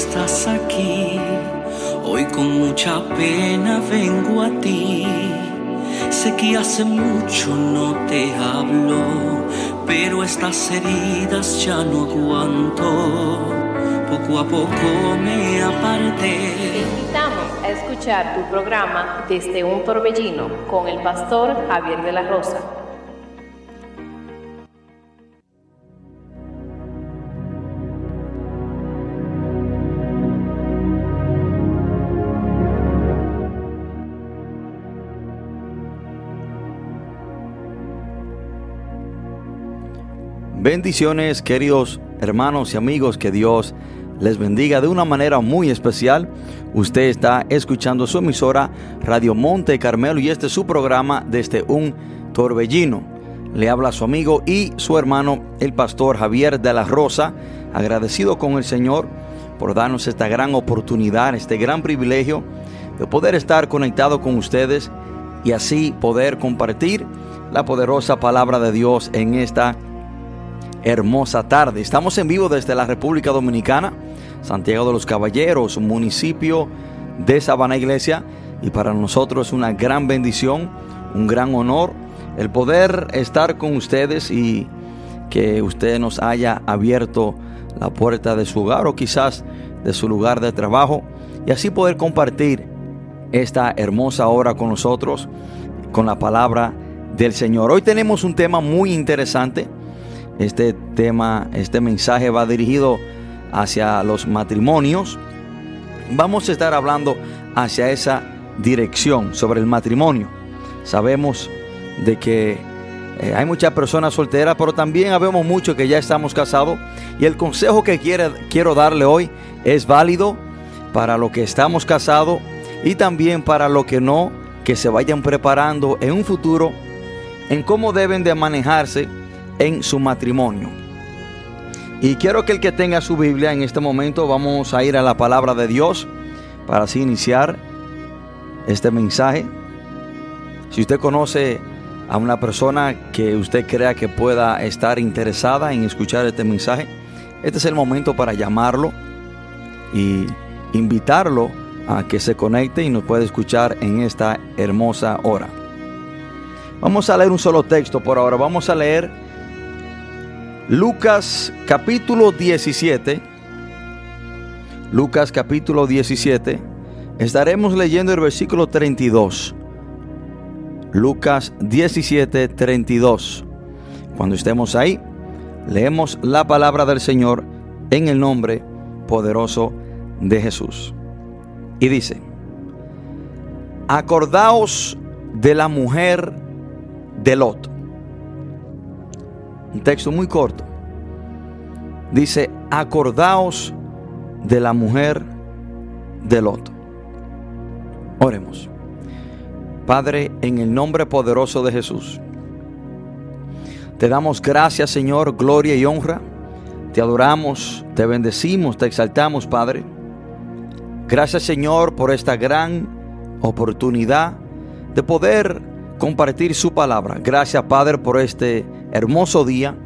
estás aquí. Hoy con mucha pena vengo a ti. Sé que hace mucho no te hablo, pero estas heridas ya no aguanto. Poco a poco me aparté. Te invitamos a escuchar tu programa Desde un Torbellino con el pastor Javier de la Rosa. Bendiciones, queridos hermanos y amigos, que Dios les bendiga de una manera muy especial. Usted está escuchando su emisora Radio Monte Carmelo y este es su programa desde un torbellino. Le habla su amigo y su hermano, el pastor Javier de la Rosa, agradecido con el Señor por darnos esta gran oportunidad, este gran privilegio de poder estar conectado con ustedes y así poder compartir la poderosa palabra de Dios en esta hermosa tarde. Estamos en vivo desde la República Dominicana, Santiago de los Caballeros, municipio de Sabana Iglesia. Y para nosotros es una gran bendición, un gran honor el poder estar con ustedes y que usted nos haya abierto la puerta de su hogar o quizás de su lugar de trabajo y así poder compartir esta hermosa hora con nosotros con la palabra del Señor. Hoy tenemos un tema muy interesante este tema, este mensaje va dirigido hacia los matrimonios. Vamos a estar hablando hacia esa dirección sobre el matrimonio. Sabemos de que eh, hay muchas personas solteras, pero también habemos muchos que ya estamos casados. Y el consejo que quiero darle hoy es válido para los que estamos casados y también para los que no, que se vayan preparando en un futuro en cómo deben de manejarse en su matrimonio. Y quiero que el que tenga su Biblia en este momento vamos a ir a la palabra de Dios para así iniciar este mensaje. Si usted conoce a una persona que usted crea que pueda estar interesada en escuchar este mensaje, este es el momento para llamarlo y invitarlo a que se conecte y nos pueda escuchar en esta hermosa hora. Vamos a leer un solo texto por ahora. Vamos a leer Lucas capítulo 17. Lucas capítulo 17. Estaremos leyendo el versículo 32. Lucas 17, 32. Cuando estemos ahí, leemos la palabra del Señor en el nombre poderoso de Jesús. Y dice, acordaos de la mujer de Lot un texto muy corto. Dice, acordaos de la mujer de Lot. Oremos. Padre, en el nombre poderoso de Jesús, te damos gracias, Señor, gloria y honra. Te adoramos, te bendecimos, te exaltamos, Padre. Gracias, Señor, por esta gran oportunidad de poder compartir su palabra. Gracias, Padre, por este hermoso día.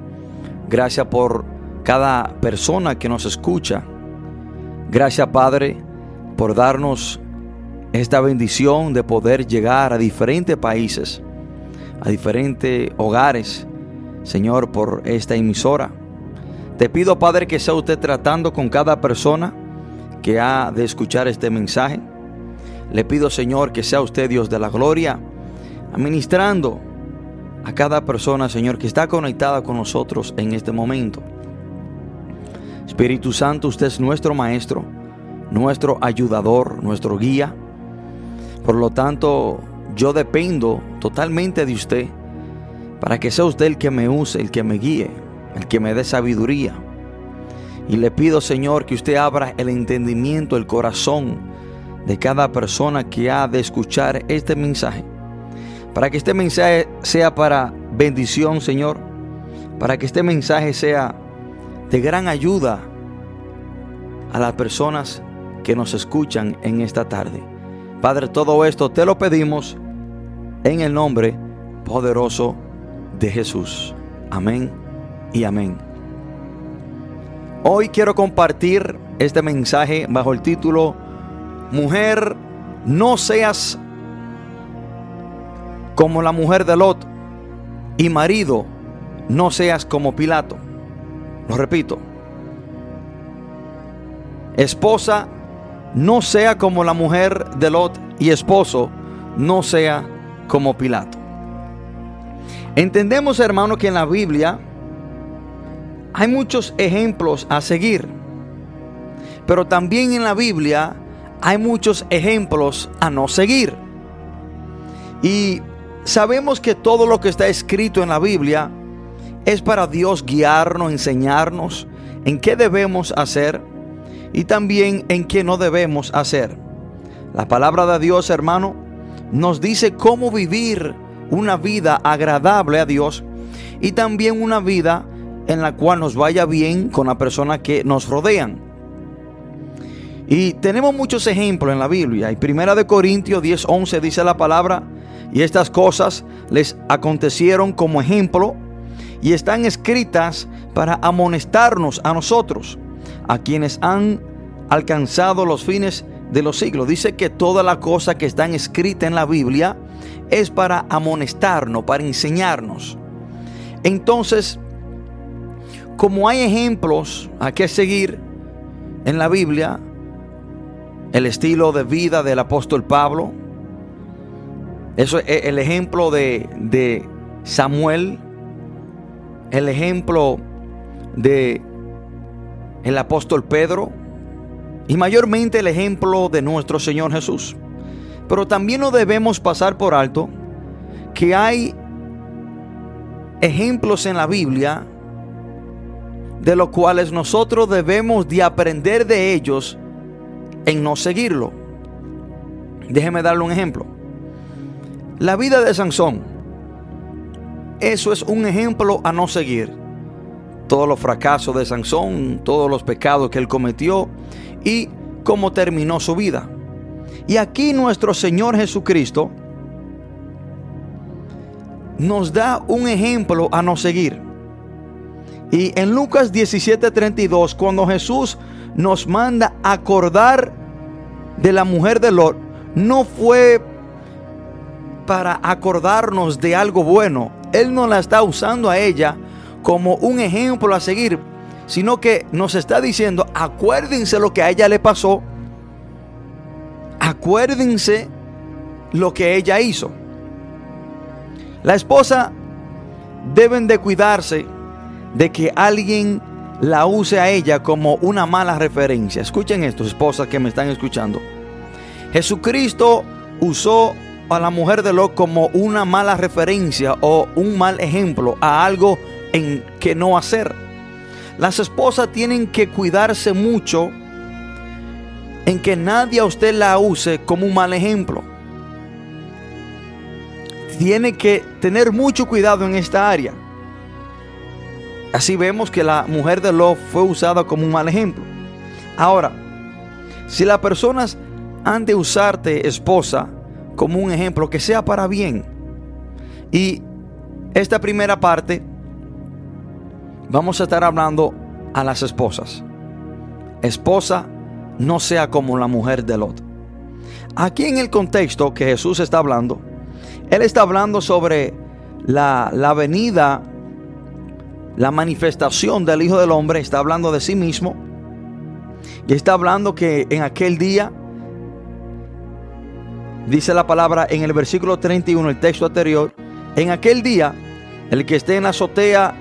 Gracias por cada persona que nos escucha. Gracias, Padre, por darnos esta bendición de poder llegar a diferentes países, a diferentes hogares, Señor, por esta emisora. Te pido, Padre, que sea usted tratando con cada persona que ha de escuchar este mensaje. Le pido, Señor, que sea usted Dios de la gloria administrando a cada persona, Señor, que está conectada con nosotros en este momento. Espíritu Santo, usted es nuestro Maestro, nuestro ayudador, nuestro guía. Por lo tanto, yo dependo totalmente de usted para que sea usted el que me use, el que me guíe, el que me dé sabiduría. Y le pido, Señor, que usted abra el entendimiento, el corazón de cada persona que ha de escuchar este mensaje para que este mensaje sea para bendición, Señor. Para que este mensaje sea de gran ayuda a las personas que nos escuchan en esta tarde. Padre, todo esto te lo pedimos en el nombre poderoso de Jesús. Amén y amén. Hoy quiero compartir este mensaje bajo el título Mujer, no seas como la mujer de Lot y marido, no seas como Pilato. Lo repito. Esposa, no sea como la mujer de Lot y esposo, no sea como Pilato. Entendemos, hermano, que en la Biblia hay muchos ejemplos a seguir, pero también en la Biblia hay muchos ejemplos a no seguir. Y sabemos que todo lo que está escrito en la Biblia es para Dios guiarnos, enseñarnos en qué debemos hacer y también en qué no debemos hacer. La palabra de Dios, hermano, nos dice cómo vivir una vida agradable a Dios y también una vida en la cual nos vaya bien con la persona que nos rodean. Y tenemos muchos ejemplos en la Biblia. Y Primera de Corintios 10:11 dice la palabra, y estas cosas les acontecieron como ejemplo y están escritas para amonestarnos a nosotros, a quienes han alcanzado los fines de los siglos. Dice que toda la cosa que están escrita en la Biblia es para amonestarnos, para enseñarnos. Entonces, como hay ejemplos a que seguir en la Biblia, el estilo de vida del apóstol Pablo, eso es el ejemplo de, de Samuel, el ejemplo de el apóstol Pedro y mayormente el ejemplo de nuestro Señor Jesús. Pero también no debemos pasar por alto que hay ejemplos en la Biblia de los cuales nosotros debemos de aprender de ellos en no seguirlo. Déjeme darle un ejemplo. La vida de Sansón. Eso es un ejemplo a no seguir. Todos los fracasos de Sansón, todos los pecados que él cometió y cómo terminó su vida. Y aquí nuestro Señor Jesucristo nos da un ejemplo a no seguir. Y en Lucas 17:32, cuando Jesús nos manda acordar de la mujer de Lot, no fue para acordarnos de algo bueno. Él no la está usando a ella como un ejemplo a seguir, sino que nos está diciendo, acuérdense lo que a ella le pasó, acuérdense lo que ella hizo. La esposa deben de cuidarse de que alguien la use a ella como una mala referencia. Escuchen esto, esposas que me están escuchando. Jesucristo usó a la mujer de Lot como una mala referencia o un mal ejemplo a algo en que no hacer. Las esposas tienen que cuidarse mucho en que nadie a usted la use como un mal ejemplo. Tiene que tener mucho cuidado en esta área. Así vemos que la mujer de Lot fue usada como un mal ejemplo. Ahora, si las personas han de usarte, esposa, como un ejemplo que sea para bien. Y esta primera parte vamos a estar hablando a las esposas. Esposa, no sea como la mujer de Lot. Aquí en el contexto que Jesús está hablando, Él está hablando sobre la, la venida la manifestación del Hijo del Hombre, está hablando de sí mismo. Y está hablando que en aquel día, dice la palabra en el versículo 31, el texto anterior, en aquel día, el que esté en azotea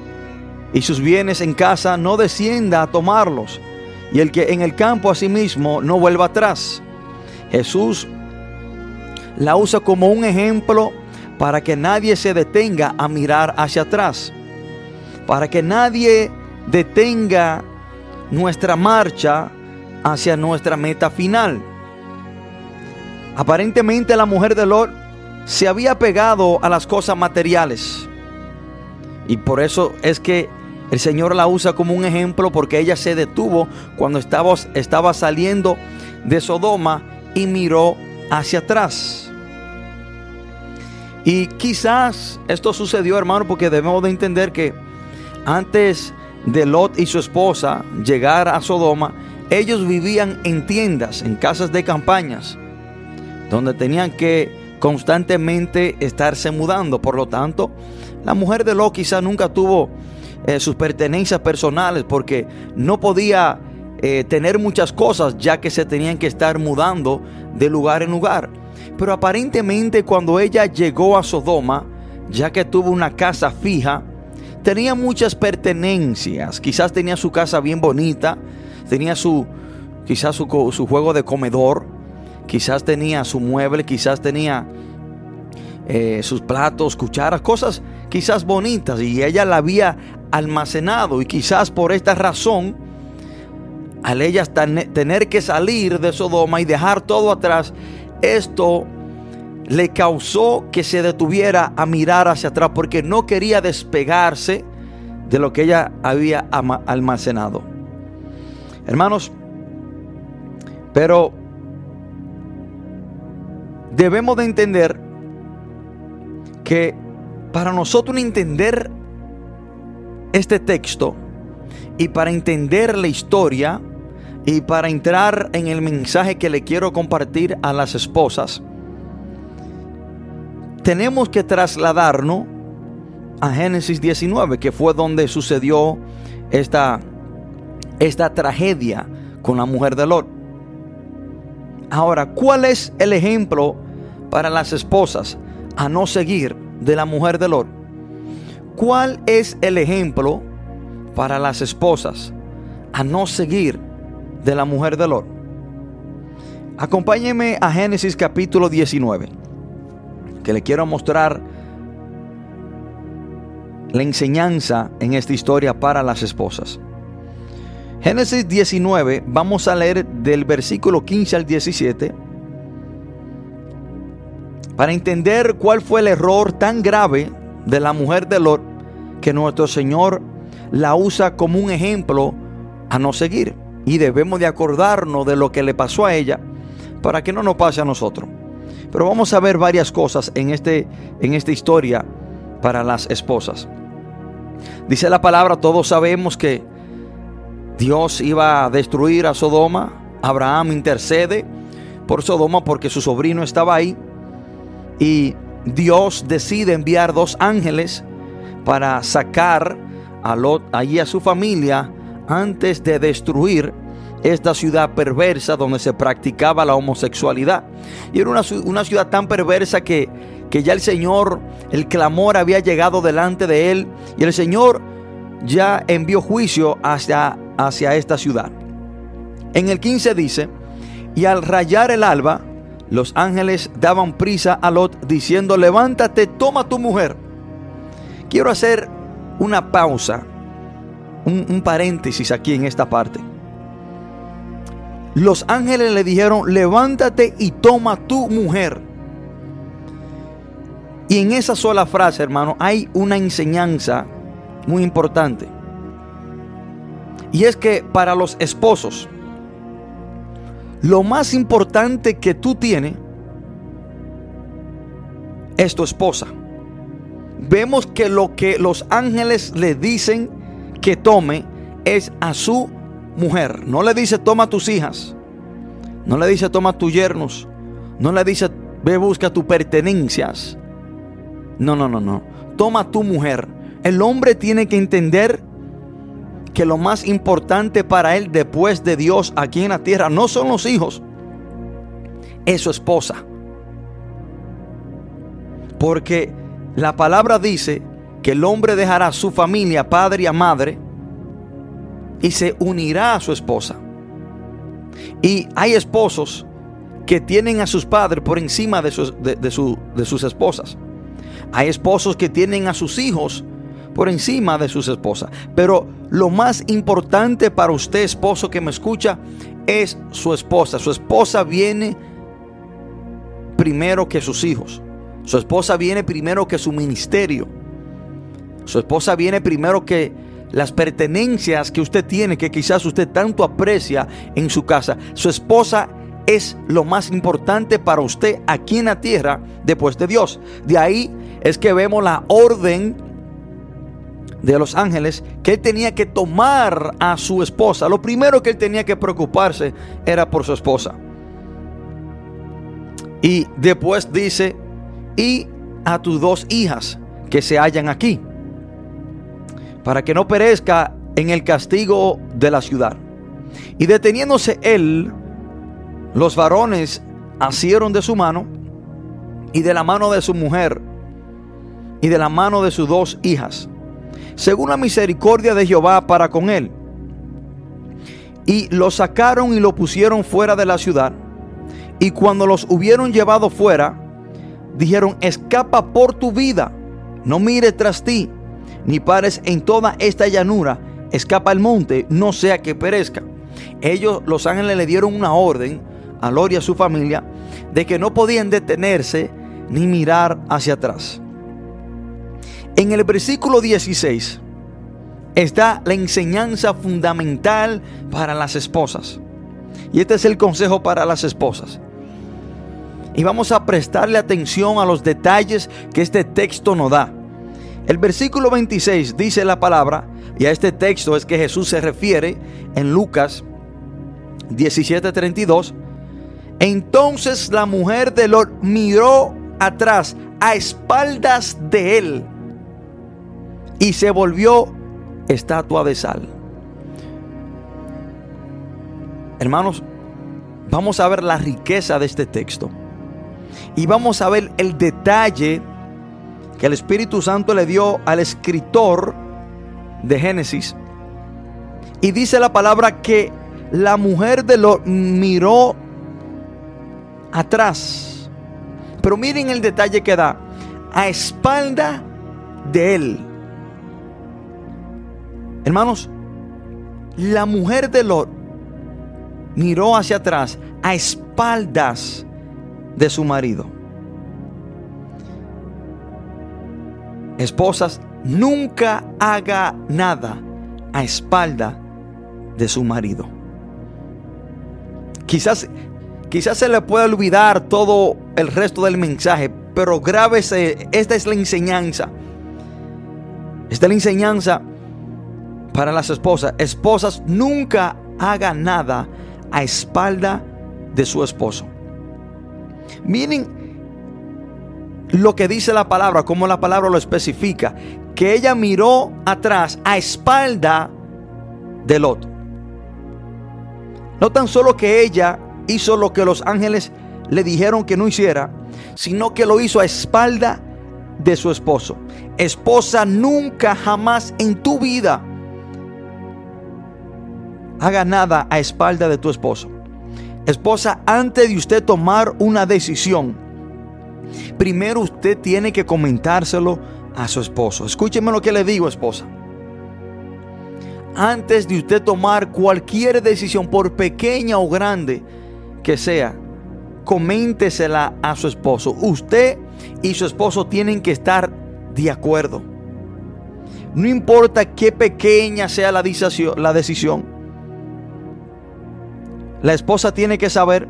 y sus bienes en casa no descienda a tomarlos, y el que en el campo asimismo no vuelva atrás. Jesús la usa como un ejemplo para que nadie se detenga a mirar hacia atrás para que nadie detenga nuestra marcha hacia nuestra meta final. Aparentemente la mujer de Lot se había pegado a las cosas materiales. Y por eso es que el Señor la usa como un ejemplo porque ella se detuvo cuando estaba, estaba saliendo de Sodoma y miró hacia atrás. Y quizás esto sucedió, hermano, porque debemos de entender que antes de Lot y su esposa llegar a Sodoma, ellos vivían en tiendas, en casas de campañas, donde tenían que constantemente estarse mudando. Por lo tanto, la mujer de Lot quizá nunca tuvo eh, sus pertenencias personales porque no podía eh, tener muchas cosas ya que se tenían que estar mudando de lugar en lugar. Pero aparentemente cuando ella llegó a Sodoma, ya que tuvo una casa fija, tenía muchas pertenencias. Quizás tenía su casa bien bonita, tenía su, quizás su, su juego de comedor, quizás tenía su mueble, quizás tenía eh, sus platos, cucharas, cosas quizás bonitas y ella la había almacenado y quizás por esta razón, al ella tener que salir de Sodoma y dejar todo atrás, esto le causó que se detuviera a mirar hacia atrás porque no quería despegarse de lo que ella había almacenado. Hermanos, pero debemos de entender que para nosotros entender este texto y para entender la historia y para entrar en el mensaje que le quiero compartir a las esposas, tenemos que trasladarnos a Génesis 19, que fue donde sucedió esta, esta tragedia con la mujer de Lot. Ahora, ¿cuál es el ejemplo para las esposas a no seguir de la mujer de Lot? ¿Cuál es el ejemplo para las esposas a no seguir de la mujer de Lot? Acompáñeme a Génesis capítulo 19, que le quiero mostrar la enseñanza en esta historia para las esposas. Génesis 19, vamos a leer del versículo 15 al 17 para entender cuál fue el error tan grave de la mujer de Lot que nuestro Señor la usa como un ejemplo a no seguir. Y debemos de acordarnos de lo que le pasó a ella para que no nos pase a nosotros. Pero vamos a ver varias cosas en, este, en esta historia para las esposas. Dice la palabra, todos sabemos que Dios iba a destruir a Sodoma. Abraham intercede por Sodoma porque su sobrino estaba ahí. Y Dios decide enviar dos ángeles para sacar a Lot, allí a su familia, antes de destruir esta ciudad perversa donde se practicaba la homosexualidad. Y era una, una ciudad tan perversa que, que ya el Señor, el clamor había llegado delante de él y el Señor ya envió juicio hacia hacia esta ciudad. En el 15 dice, y al rayar el alba, los ángeles daban prisa a Lot diciendo, levántate, toma tu mujer. Quiero hacer una pausa, un, paréntesis aquí en esta parte. Los ángeles le dijeron, levántate y toma tu mujer. Y en esa sola frase, hermano, hay una enseñanza muy importante. Y es que para los esposos, lo más importante que tú tienes es tu esposa. Vemos que lo que los ángeles le dicen que tome es a su mujer. No le dice toma tus hijas. No le dice toma tus yernos. No le dice ve busca tus pertenencias. No, no, no, no. Toma tu mujer. El hombre tiene que entender que lo más importante para él después de Dios aquí en la tierra no son los hijos, es su esposa. Porque la palabra dice que el hombre dejará su familia, padre y a madre, y se unirá a su esposa. Y hay esposos que tienen a sus padres por encima de sus, de sus esposas. Hay esposos que tienen a sus hijos por encima de sus esposas. Pero lo más importante para usted, esposo que me escucha, es su esposa. Su esposa viene primero que sus hijos. Su esposa viene primero que su ministerio. Su esposa viene primero que las pertenencias que usted tiene, que quizás usted tanto aprecia en su casa. Su esposa es lo más importante para usted aquí en la tierra después de Dios. De ahí es que vemos la orden de los ángeles que él tenía que tomar a su esposa. Lo primero que él tenía que preocuparse era por su esposa. Y después dice, y a tus dos hijas que se hallan aquí, para que no perezca en el castigo de la ciudad. Y deteniéndose él, los varones asieron de su mano y de la mano de su mujer y de la mano de sus dos hijas, según la misericordia de Jehová para con él. Y lo sacaron y lo pusieron fuera de la ciudad. Y cuando los hubieron llevado fuera, dijeron, escapa por tu vida, no mire tras ti, ni pares en toda esta llanura, escapa al monte, no sea que perezca. Ellos, los ángeles, le dieron una orden a Lori y a su familia de que no podían detenerse ni mirar hacia atrás. En el versículo 16 está la enseñanza fundamental para las esposas. Y este es el consejo para las esposas. Y vamos a prestarle atención a los detalles que este texto nos da. El versículo 26 dice la palabra, y a este texto es que Jesús se refiere en Lucas 17:32. Entonces la mujer de Lot miró atrás, a espaldas de él, y se volvió estatua de sal. Hermanos, vamos a ver la riqueza de este texto. Y vamos a ver el detalle que el Espíritu Santo le dio al escritor de Génesis. Y dice la palabra que la mujer de lo miró atrás. Pero miren el detalle que da. A espalda de él. Hermanos, la mujer de Lot miró hacia atrás a espaldas de su marido. Esposas, nunca haga nada a espalda de su marido. Quizás, quizás se le pueda olvidar todo el resto del mensaje, pero grábese, esta es la enseñanza. Esta es la enseñanza para las esposas. Esposas, nunca haga nada a espalda de su esposo. Miren lo que dice la palabra, como la palabra lo especifica, que ella miró atrás a espalda de Lot. No tan solo que ella hizo lo que los ángeles le dijeron que no hiciera, sino que lo hizo a espalda de su esposo. Esposa, nunca jamás en tu vida haga nada a espalda de tu esposo. Esposa, antes de usted tomar una decisión, primero usted tiene que comentárselo a su esposo. Escúcheme lo que le digo, esposa. Antes de usted tomar cualquier decisión, por pequeña o grande que sea, coméntesela a su esposo. Usted y su esposo tienen que estar de acuerdo. No importa qué pequeña sea la decisión, esposa tiene que saber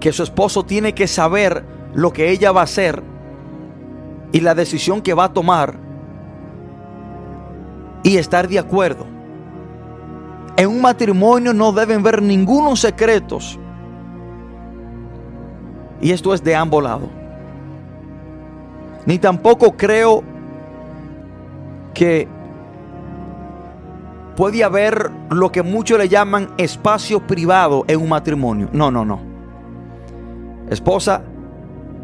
que su esposo tiene que saber lo que ella va a hacer y la decisión que va a tomar y estar de acuerdo. En un matrimonio no deben ver ningunos secretos. Y esto es de ambos lados. Ni tampoco creo que puede haber lo que muchos le llaman espacio privado en un matrimonio. No, no, no. Esposa,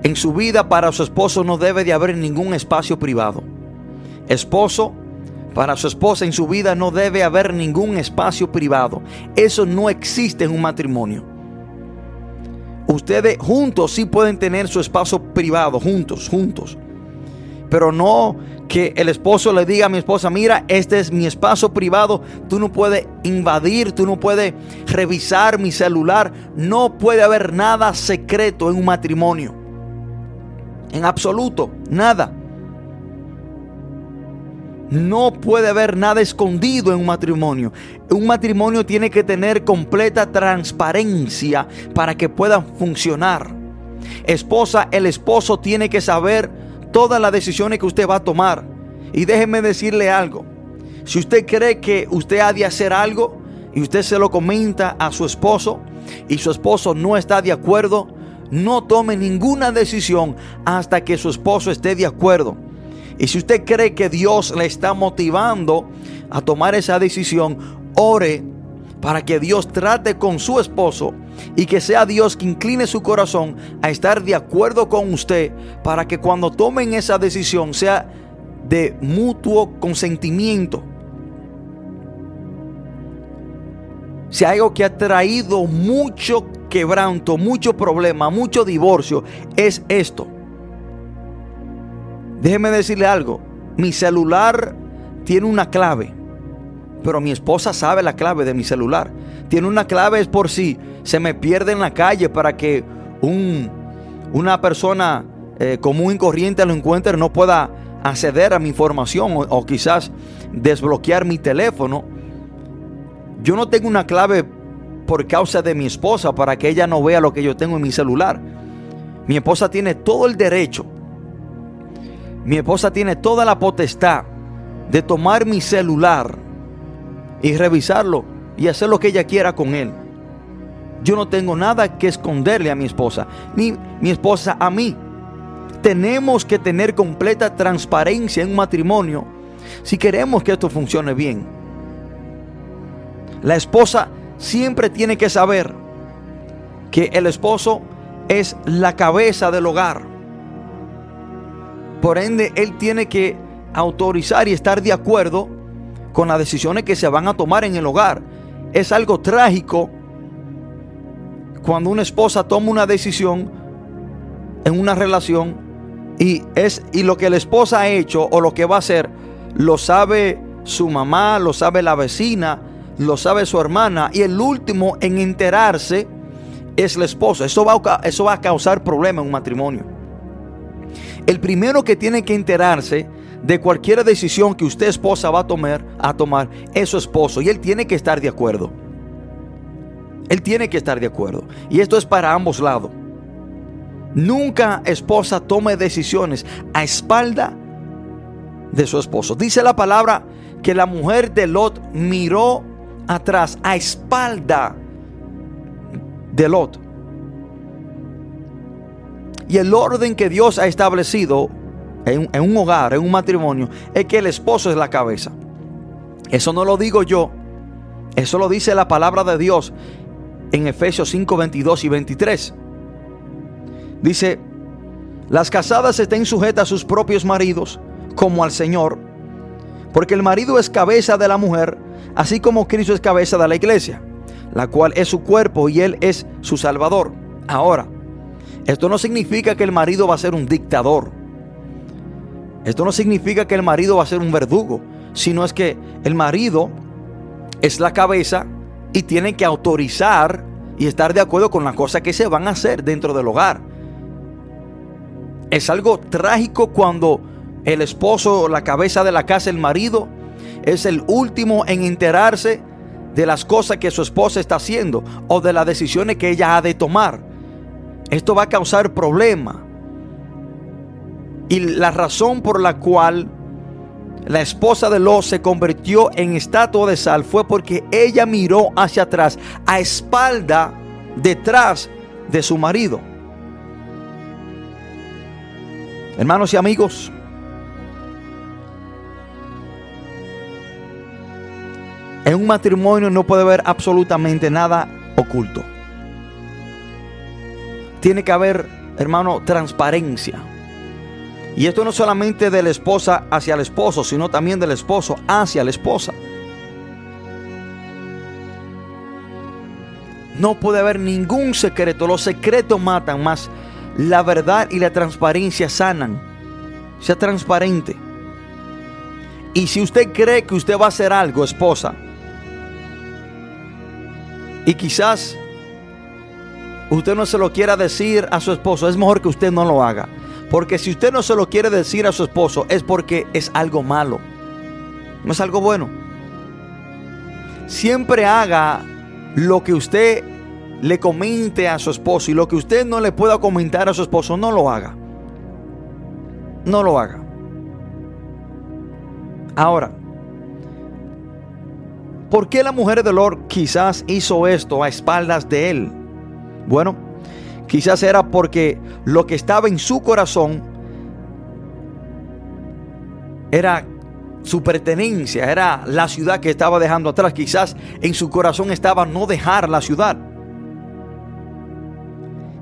en su vida para su esposo no debe de haber ningún espacio privado. Esposo, para su esposa en su vida no debe haber ningún espacio privado. Eso no existe en un matrimonio. Ustedes juntos sí pueden tener su espacio privado, juntos, juntos. Pero no que el esposo le diga a mi esposa, mira, este es mi espacio privado, tú no puedes invadir, tú no puedes revisar mi celular, no puede haber nada secreto en un matrimonio. En absoluto, nada. No puede haber nada escondido en un matrimonio. Un matrimonio tiene que tener completa transparencia para que pueda funcionar. Esposa, el esposo tiene que saber todas las decisiones que usted va a tomar. Y déjeme decirle algo. Si usted cree que usted ha de hacer algo y usted se lo comenta a su esposo y su esposo no está de acuerdo, no tome ninguna decisión hasta que su esposo esté de acuerdo. Y si usted cree que Dios le está motivando a tomar esa decisión, ore para que Dios trate con su esposo y que sea Dios que incline su corazón a estar de acuerdo con usted para que cuando tomen esa decisión sea de mutuo consentimiento. Si hay algo que ha traído mucho quebranto, mucho problema, mucho divorcio, es esto. Déjeme decirle algo. Mi celular tiene una clave, pero mi esposa sabe la clave de mi celular. Tiene una clave es por si se me pierde en la calle para que un, una persona eh, común y corriente lo encuentre no pueda acceder a mi información o quizás desbloquear mi teléfono. Yo no tengo una clave por causa de mi esposa para que ella no vea lo que yo tengo en mi celular. Mi esposa tiene todo el derecho. Mi esposa tiene toda la potestad de tomar mi celular y revisarlo y hacer lo que ella quiera con él. Yo no tengo nada que esconderle a mi esposa, ni mi esposa a mí. Tenemos que tener completa transparencia en un matrimonio si queremos que esto funcione bien. La esposa siempre tiene que saber que el esposo es la cabeza del hogar. Por ende, él tiene que autorizar y estar de acuerdo con las decisiones que se van a tomar en el hogar. Es algo trágico cuando una esposa toma una decisión en una relación y es y lo que la esposa ha hecho o lo que va a hacer lo sabe su mamá, lo sabe la vecina, lo sabe su hermana y el último en enterarse es la esposa. Eso va, a, eso va a causar problemas en un matrimonio. El primero que tiene que enterarse de cualquier decisión que usted esposa va a tomar, a tomar es su esposo y él tiene que estar de acuerdo. Él tiene que estar de acuerdo. Y esto es para ambos lados. Nunca esposa tome decisiones a espalda de su esposo. Dice la palabra que la mujer de Lot miró atrás, a espalda de Lot. Y el orden que Dios ha establecido en, un hogar, en un matrimonio, es que el esposo es la cabeza. Eso no lo digo yo. Eso lo dice la palabra de Dios en Efesios 5, 22 y 23. Dice, las casadas estén sujetas a sus propios maridos como al Señor, porque el marido es cabeza de la mujer, así como Cristo es cabeza de la iglesia, la cual es su cuerpo y Él es su Salvador. Ahora, esto no significa que el marido va a ser un dictador. Esto no significa que el marido va a ser un verdugo, sino es que el marido es la cabeza y tiene que autorizar y estar de acuerdo con las cosas que se van a hacer dentro del hogar. Es algo trágico cuando el esposo, la cabeza de la casa, el marido, es el último en enterarse de las cosas que su esposa está haciendo o de las decisiones que ella ha de tomar. Esto va a causar problemas. Y la razón por la cual la esposa de Lot se convirtió en estatua de sal fue porque ella miró hacia atrás, a espalda, detrás de su marido. Hermanos y amigos, En un matrimonio no puede haber absolutamente nada oculto. Tiene que haber, hermano, transparencia. Y esto no solamente de la esposa hacia el esposo, sino también del esposo hacia la esposa. No puede haber ningún secreto. Los secretos matan más. La verdad y la transparencia sanan. Sea transparente. Y si usted cree que usted va a hacer algo, esposa, y quizás usted no se lo quiera decir a su esposo, es mejor que usted no lo haga. Porque si usted no se lo quiere decir a su esposo es porque es algo malo. No es algo bueno. Siempre haga lo que usted le comente a su esposo y lo que usted no le pueda comentar a su esposo, no lo haga. No lo haga. Ahora, ¿por qué la mujer de Lord quizás hizo esto a espaldas de él? Bueno, quizás era porque lo que estaba en su corazón era su pertenencia, era la ciudad que estaba dejando atrás. Quizás en su corazón estaba no dejar la ciudad.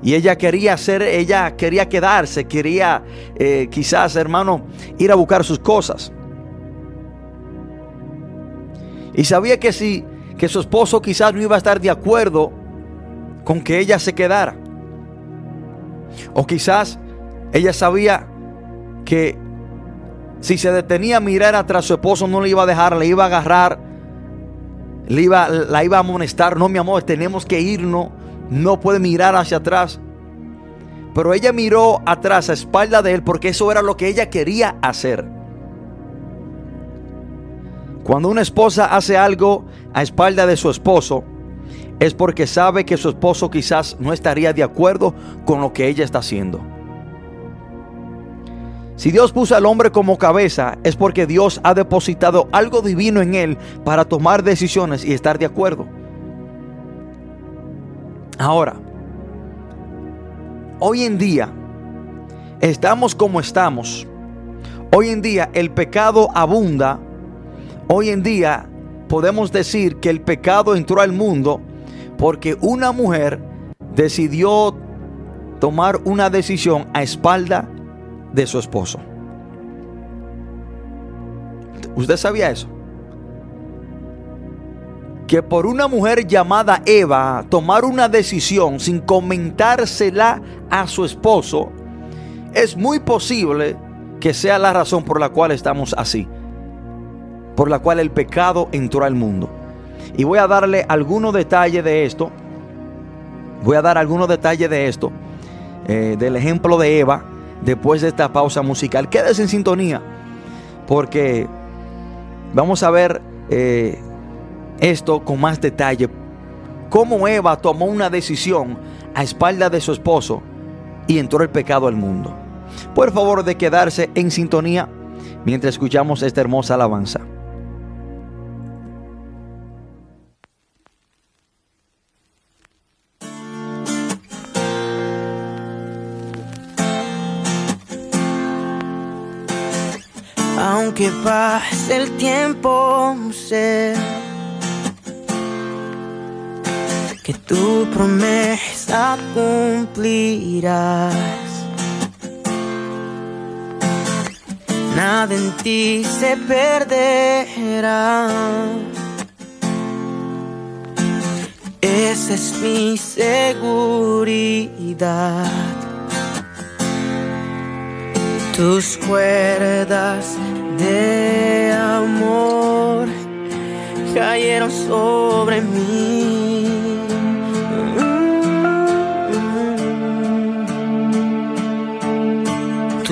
Y ella quería ser, ella quería quedarse, quería eh, quizás, hermano, ir a buscar sus cosas. Y sabía que si que su esposo quizás no iba a estar de acuerdo con que ella se quedara. O quizás ella sabía que si se detenía a mirar atrás su esposo no le iba a dejar, le iba a agarrar, le iba, la iba a amonestar. No, mi amor, tenemos que irnos no puede mirar hacia atrás. Pero ella miró atrás a espalda de él porque eso era lo que ella quería hacer. Cuando una esposa hace algo a espalda de su esposo, es porque sabe que su esposo quizás no estaría de acuerdo con lo que ella está haciendo. Si Dios puso al hombre como cabeza, es porque Dios ha depositado algo divino en él para tomar decisiones y estar de acuerdo. Ahora, hoy en día estamos como estamos. Hoy en día el pecado abunda. Hoy en día podemos decir que el pecado entró al mundo porque una mujer decidió tomar una decisión a espalda de su esposo. ¿Usted sabía eso? que por una mujer llamada Eva tomar una decisión sin comentársela a su esposo, es muy posible que sea la razón por la cual estamos así, por la cual el pecado entró al mundo. Y voy a darle algunos detalles de esto, voy a dar algunos detalles de esto, eh, del ejemplo de Eva, después de esta pausa musical. Quédese en sintonía, porque vamos a ver... Eh, esto con más detalle. Cómo Eva tomó una decisión a espalda de su esposo y entró el pecado al mundo. Por favor de quedarse en sintonía mientras escuchamos esta hermosa alabanza. Aunque pase el tiempo, sé que tu promesa cumplirás. Nada en ti se perderá. Esa es mi seguridad. Tus cuerdas de amor cayeron sobre mí.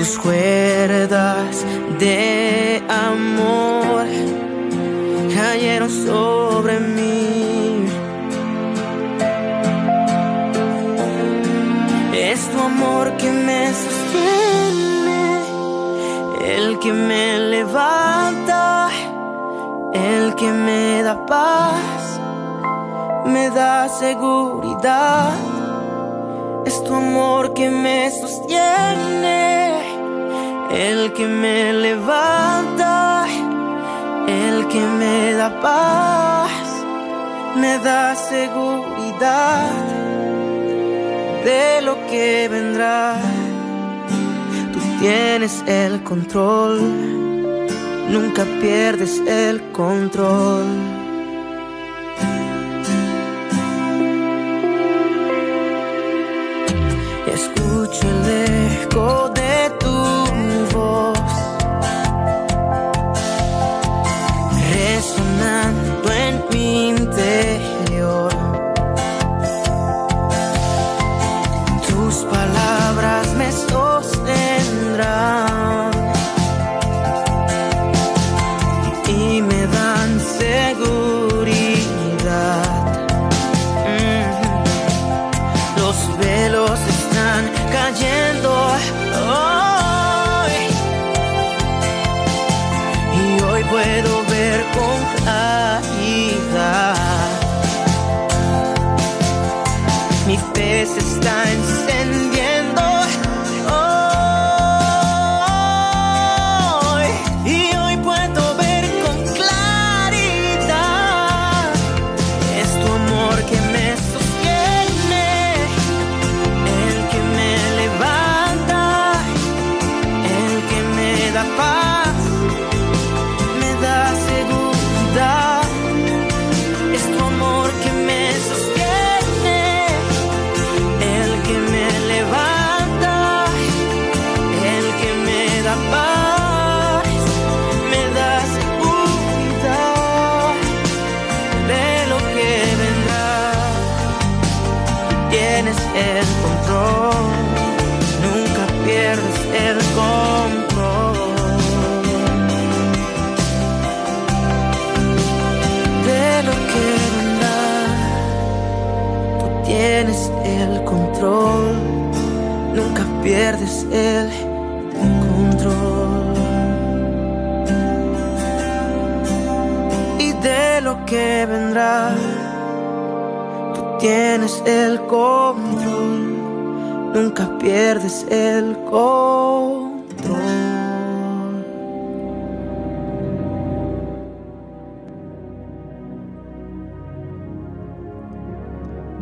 tus cuerdas de amor cayeron sobre mí. Es tu amor que me el que me levanta, el que me da paz, me da seguridad. Es tu amor que me sostiene el que me levanta, el que me da paz, me da seguridad de lo que vendrá. Tienes el control, nunca pierdes el control.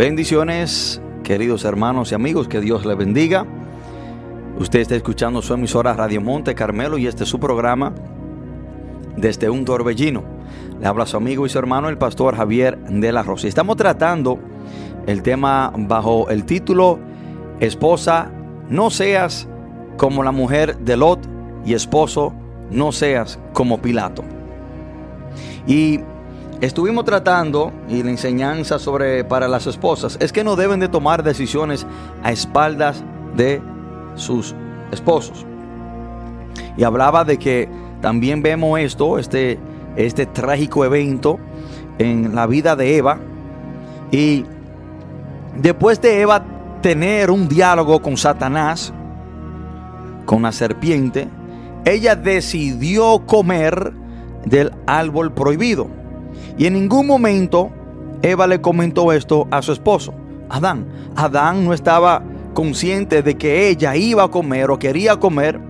Bendiciones, queridos hermanos y amigos, que Dios les bendiga. Usted está escuchando su emisora Radio Monte Carmelo y este es su programa desde un torbellino. Le habla su amigo y su hermano el pastor Javier de la Rosa. Estamos tratando el tema bajo el título Esposa, no seas como la mujer de Lot y esposo, no seas como Pilato. Y estuvimos tratando y la enseñanza sobre para las esposas es que no deben de tomar decisiones a espaldas de sus esposos. Y hablaba de que también vemos esto, este, este trágico evento en la vida de Eva. Y después de Eva tener un diálogo con Satanás, con la serpiente, ella decidió comer del árbol prohibido. Y en ningún momento Eva le comentó esto a su esposo, Adán. Adán no estaba consciente de que ella iba a comer o quería comer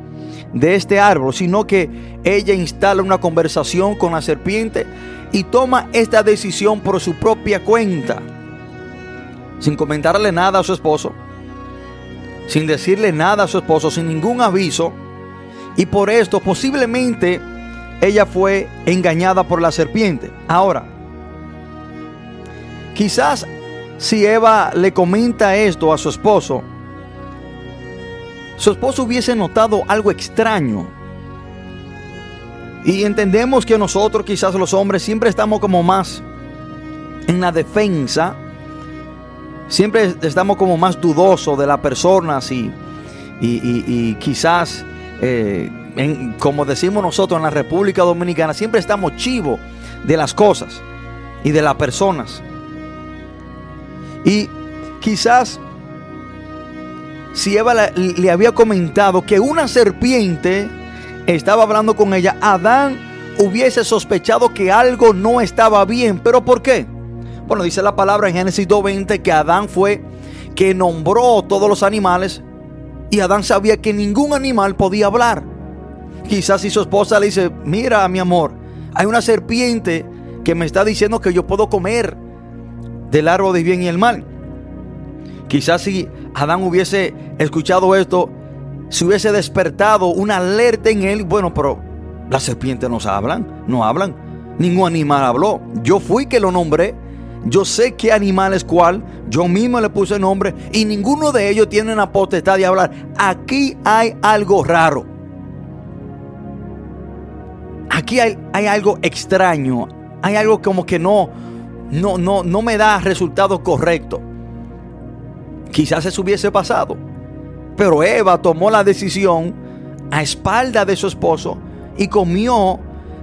de este árbol, sino que ella instala una conversación con la serpiente y toma esta decisión por su propia cuenta, sin comentarle nada a su esposo, sin decirle nada a su esposo, sin ningún aviso, y por esto posiblemente ella fue engañada por la serpiente. Ahora, quizás si Eva le comenta esto a su esposo, su esposo hubiese notado algo extraño. Y entendemos que nosotros, quizás los hombres, siempre estamos como más en la defensa. Siempre estamos como más dudosos de las personas y, y, quizás, eh, como decimos nosotros en la República Dominicana, siempre estamos chivos de las cosas y de las personas. Y quizás si Eva le, había comentado que una serpiente estaba hablando con ella, Adán hubiese sospechado que algo no estaba bien. ¿Pero por qué? Bueno, dice la palabra en Génesis 2.20 que Adán fue que nombró todos los animales y Adán sabía que ningún animal podía hablar. Quizás si su esposa le dice, mira mi amor, hay una serpiente que me está diciendo que yo puedo comer del árbol de bien y el mal. Quizás si Adán hubiese escuchado esto, se hubiese despertado una alerta en él. Bueno, pero las serpientes no hablan, no hablan. Ningún animal habló. Yo fui que lo nombré. Yo sé qué animal es cuál. Yo mismo le puse nombre. Y ninguno de ellos tiene la potestad de hablar. Aquí hay algo raro. Aquí hay, algo extraño. Hay algo como que no, no, no, no me da resultado correcto. Quizás eso hubiese pasado. Pero Eva tomó la decisión a espalda de su esposo y comió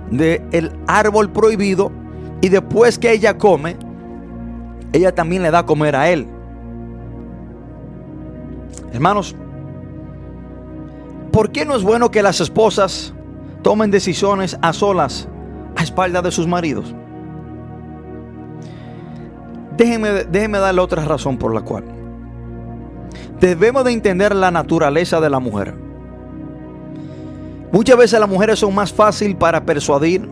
del árbol prohibido. Y después que ella come, ella también le da a comer a él. Hermanos, ¿por qué no es bueno que las esposas tomen decisiones a solas, a espalda de sus maridos? Déjeme, déjeme darle otra razón por la cual debemos de entender la naturaleza de la mujer. Muchas veces las mujeres son más fáciles para persuadir,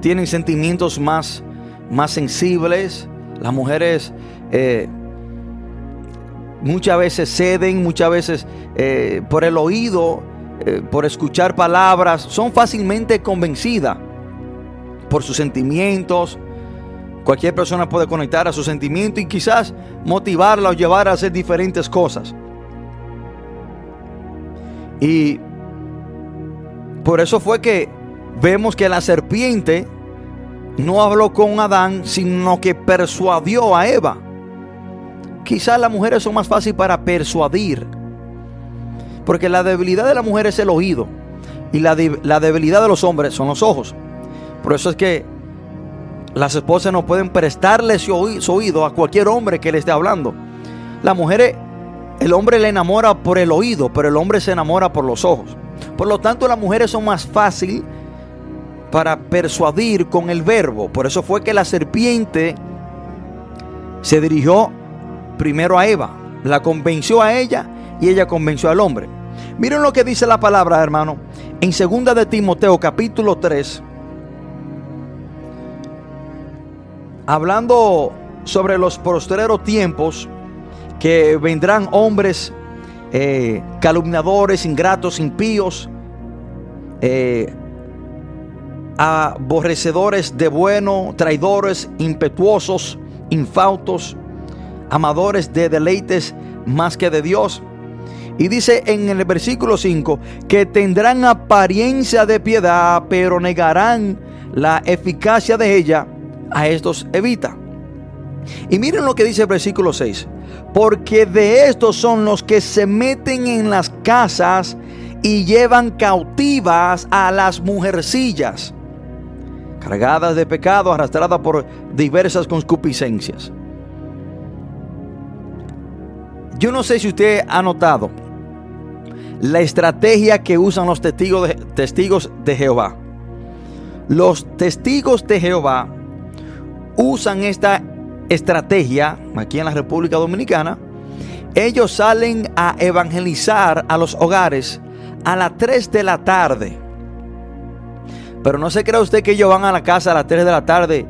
tienen sentimientos más, más sensibles. Las mujeres eh, muchas veces ceden, muchas veces eh, por el oído, eh, por escuchar palabras, son fácilmente convencidas por sus sentimientos, Cualquier persona puede conectar a su sentimiento y quizás motivarla o llevar a hacer diferentes cosas. Y por eso fue que vemos que la serpiente no habló con Adán, sino que persuadió a Eva. Quizás las mujeres son más fáciles para persuadir. Porque la debilidad de la mujer es el oído. Y la, la debilidad de los hombres son los ojos. Por eso es que las esposas no pueden prestarle su oído a cualquier hombre que le esté hablando. Las mujeres el hombre le enamora por el oído, pero el hombre se enamora por los ojos. Por lo tanto, las mujeres son más fácil para persuadir con el verbo. Por eso fue que la serpiente se dirigió primero a Eva, la convenció a ella y ella convenció al hombre. Miren lo que dice la palabra, hermano, en 2 de Timoteo capítulo 3, hablando sobre los postreros tiempos que vendrán hombres eh, calumniadores, ingratos, impíos, eh, aborrecedores de bueno, traidores, impetuosos, infautos, amadores de deleites más que de Dios. Y dice en el versículo 5 que tendrán apariencia de piedad, pero negarán la eficacia de ella. A estos evita. Y miren lo que dice el versículo 6. Porque de estos son los que se meten en las casas y llevan cautivas a las mujercillas, cargadas de pecado, arrastradas por diversas concupiscencias. Yo no sé si usted ha notado la estrategia que usan los testigos de, testigos de Jehová. Los testigos de Jehová usan esta estrategia aquí en la República Dominicana. Ellos salen a evangelizar a los hogares a las 3 de la tarde. Pero no se crea usted que ellos van a la casa a las 3 de la tarde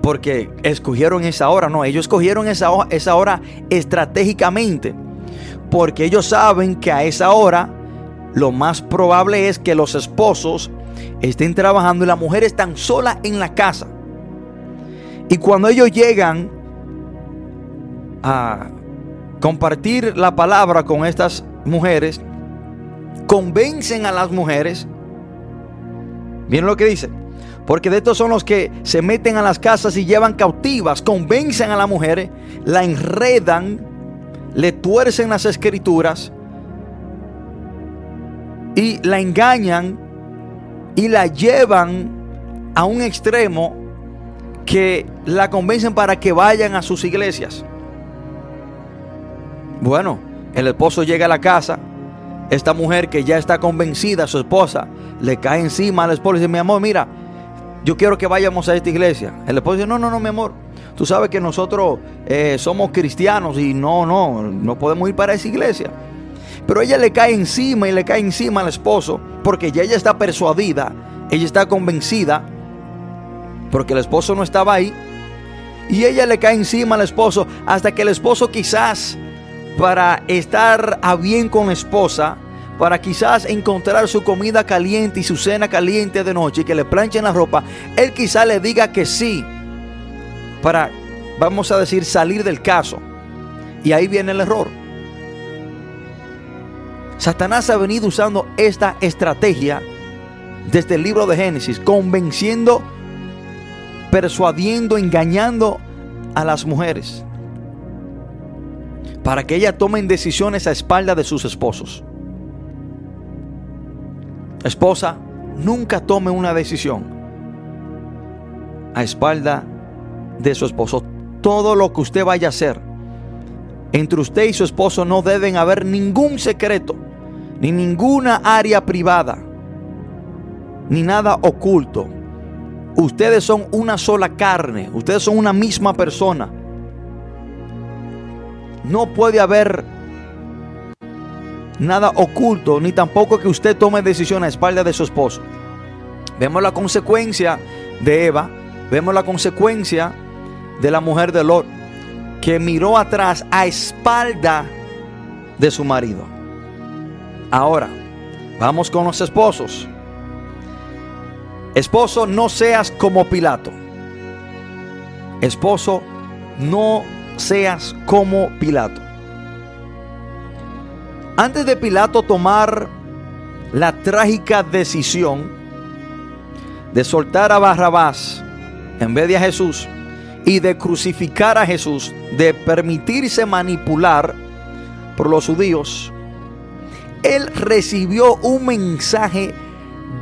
porque escogieron esa hora. No, ellos escogieron esa, esa hora estratégicamente. Porque ellos saben que a esa hora lo más probable es que los esposos estén trabajando y las mujeres están solas en la casa. Y cuando ellos llegan a compartir la palabra con estas mujeres, convencen a las mujeres. Miren lo que dice. Porque de estos son los que se meten a las casas y llevan cautivas, convencen a las mujeres, la enredan, le tuercen las escrituras y la engañan y la llevan a un extremo que la convencen para que vayan a sus iglesias. Bueno, el esposo llega a la casa, esta mujer que ya está convencida, su esposa, le cae encima al esposo y dice, mi amor, mira, yo quiero que vayamos a esta iglesia. El esposo dice, no, no, no, mi amor, tú sabes que nosotros eh, somos cristianos y no, no, no podemos ir para esa iglesia. Pero ella le cae encima y le cae encima al esposo porque ya ella está persuadida, ella está convencida porque el esposo no estaba ahí. Y ella le cae encima al esposo hasta que el esposo quizás para estar a bien con la esposa, para quizás encontrar su comida caliente y su cena caliente de noche y que le planchen la ropa, él quizás le diga que sí, para, vamos a decir, salir del caso. Y ahí viene el error. Satanás ha venido usando esta estrategia desde el libro de Génesis, convenciendo persuadiendo, engañando a las mujeres para que ellas tomen decisiones a espalda de sus esposos. Esposa, nunca tome una decisión a espalda de su esposo. Todo lo que usted vaya a hacer entre usted y su esposo no deben haber ningún secreto, ni ninguna área privada, ni nada oculto. Ustedes son una sola carne, ustedes son una misma persona. No puede haber nada oculto, ni tampoco que usted tome decisión a espalda de su esposo. Vemos la consecuencia de Eva, vemos la consecuencia de la mujer de Lot, que miró atrás a espalda de su marido. Ahora, vamos con los esposos. Esposo, no seas como Pilato. Esposo, no seas como Pilato. Antes de Pilato tomar la trágica decisión de soltar a Barrabás en vez de a Jesús y de crucificar a Jesús, de permitirse manipular por los judíos, él recibió un mensaje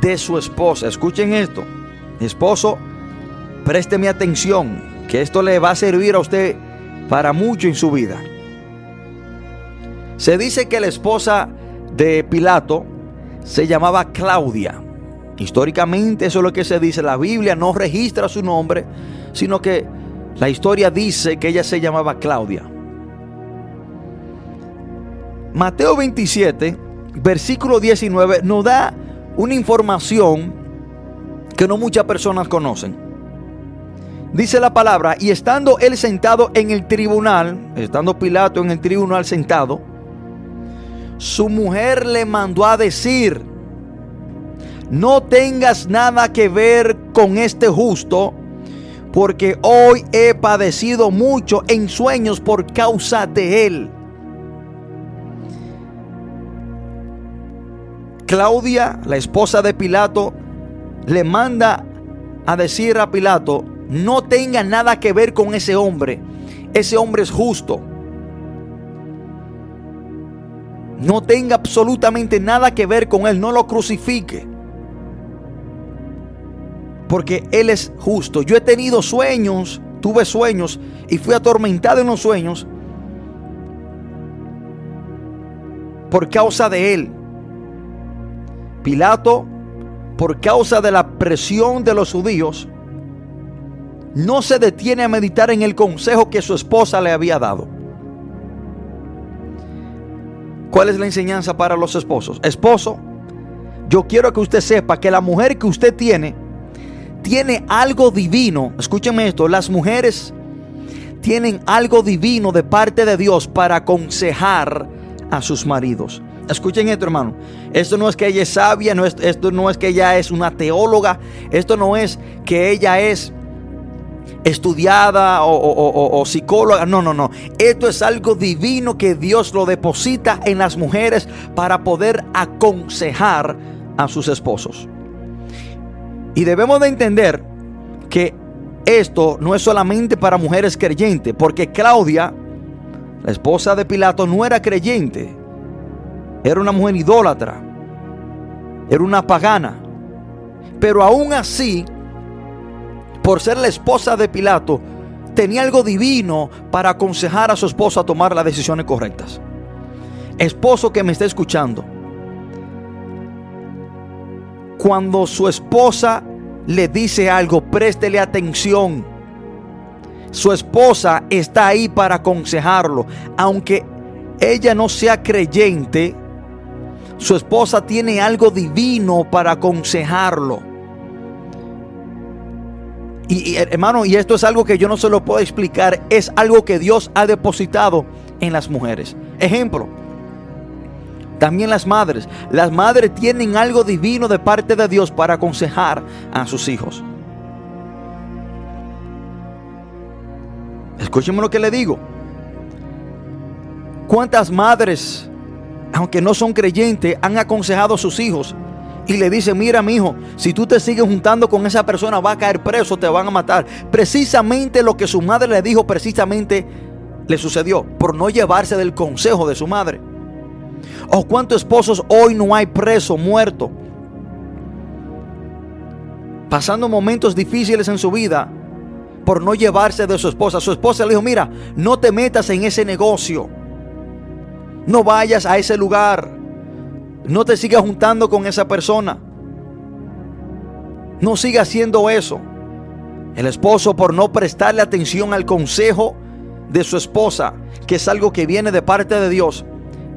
de su esposa. Escuchen esto. Esposo, présteme atención, que esto le va a servir a usted para mucho en su vida. Se dice que la esposa de Pilato se llamaba Claudia. Históricamente eso es lo que se dice. La Biblia no registra su nombre, sino que la historia dice que ella se llamaba Claudia. Mateo 27, versículo 19, nos da una información que no muchas personas conocen. Dice la palabra, y estando él sentado en el tribunal, estando Pilato en el tribunal sentado, su mujer le mandó a decir, no tengas nada que ver con este justo, porque hoy he padecido mucho en sueños por causa de él. Claudia, la esposa de Pilato, le manda a decir a Pilato, no tenga nada que ver con ese hombre. Ese hombre es justo. No tenga absolutamente nada que ver con él. No lo crucifique. Porque él es justo. Yo he tenido sueños, tuve sueños y fui atormentado en los sueños por causa de él. Pilato, por causa de la presión de los judíos, no se detiene a meditar en el consejo que su esposa le había dado. ¿Cuál es la enseñanza para los esposos? Esposo, yo quiero que usted sepa que la mujer que usted tiene, tiene algo divino. Escúcheme esto, las mujeres tienen algo divino de parte de Dios para aconsejar a sus maridos. Escuchen esto, hermano. Esto no es que ella es sabia, no esto no es que ella es una teóloga, esto no es que ella es estudiada o, psicóloga. No, no, no. Esto es algo divino que Dios lo deposita en las mujeres para poder aconsejar a sus esposos. Y debemos de entender que esto no es solamente para mujeres creyentes, porque Claudia, la esposa de Pilato, no era creyente. Era una mujer idólatra. Era una pagana. Pero aún así, por ser la esposa de Pilato, tenía algo divino para aconsejar a su esposo a tomar las decisiones correctas. Esposo que me está escuchando, cuando su esposa le dice algo, préstele atención. Su esposa está ahí para aconsejarlo. Aunque ella no sea creyente, su esposa tiene algo divino para aconsejarlo. Y, hermano, y esto es algo que yo no se lo puedo explicar, es algo que Dios ha depositado en las mujeres. Ejemplo, también las madres. Las madres tienen algo divino de parte de Dios para aconsejar a sus hijos. Escúcheme lo que le digo. ¿Cuántas madres aunque no son creyentes, han aconsejado a sus hijos y le dicen, mira mi hijo, si tú te sigues juntando con esa persona va a caer preso, te van a matar. Precisamente lo que su madre le dijo, precisamente le sucedió por no llevarse del consejo de su madre. ¿O cuántos esposos hoy no hay preso, muerto? Pasando momentos difíciles en su vida por no llevarse de su esposa. Su esposa le dijo, mira, no te metas en ese negocio. No vayas a ese lugar. No te sigas juntando con esa persona. No siga haciendo eso. El esposo por no prestarle atención al consejo de su esposa, que es algo que viene de parte de Dios,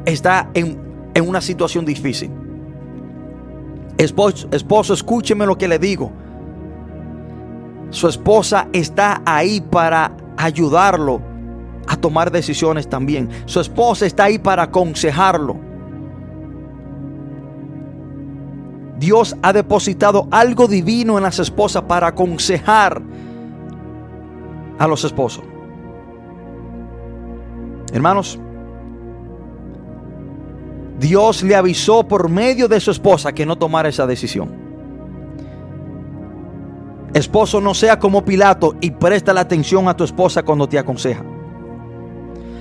está en, en una situación difícil. Esposo, esposo, escúcheme lo que le digo. Su esposa está ahí para ayudarlo a tomar decisiones también. Su esposa está ahí para aconsejarlo. Dios ha depositado algo divino en las esposas para aconsejar a los esposos. Hermanos, Dios le avisó por medio de su esposa que no tomara esa decisión. Esposo, no sea como Pilato y presta la atención a tu esposa cuando te aconseja.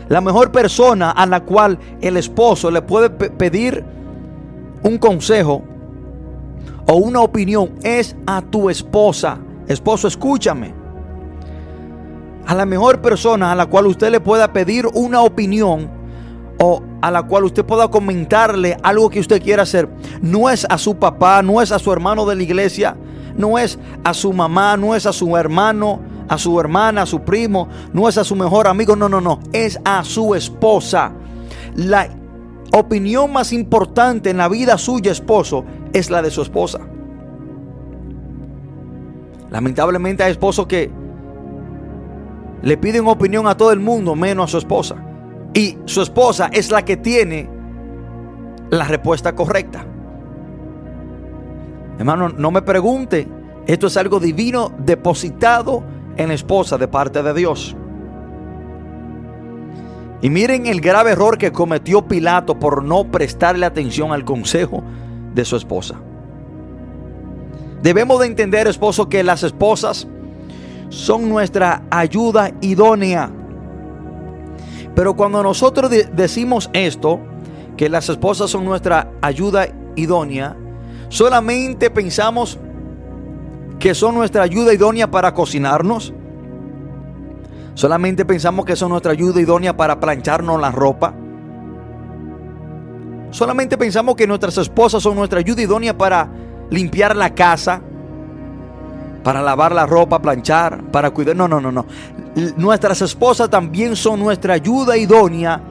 La mejor persona a la cual el esposo le puede pedir un consejo o una opinión es a tu esposa. Esposo, escúchame. A la mejor persona a la cual usted le pueda pedir una opinión a la cual usted pueda comentarle algo que usted quiera hacer, no es a su papá, no es a su hermano de la iglesia, no es a su mamá, no es a su hermano, a su hermana, a su primo, no es a su mejor amigo, no, no, no, es a su esposa. La opinión más importante en la vida suya, esposo, es la de su esposa. Lamentablemente hay esposos que le piden opinión a todo el mundo menos a su esposa. Y su esposa es la que tiene la respuesta correcta. Hermano, no me pregunte. Esto es algo divino depositado en la esposa de parte de Dios. Y miren el grave error que cometió Pilato por no prestarle atención al consejo de su esposa. Debemos de entender, esposo, que las esposas son nuestra ayuda idónea. Pero cuando nosotros decimos esto, que las esposas son nuestra ayuda idónea, solamente pensamos que son nuestra ayuda idónea para cocinarnos. Solamente pensamos que son nuestra ayuda idónea para plancharnos la ropa. Solamente pensamos que nuestras esposas son nuestra ayuda idónea para limpiar la casa, para lavar la ropa, planchar, para cuidar. No, no, no, no. Nuestras esposas también son nuestra ayuda idónea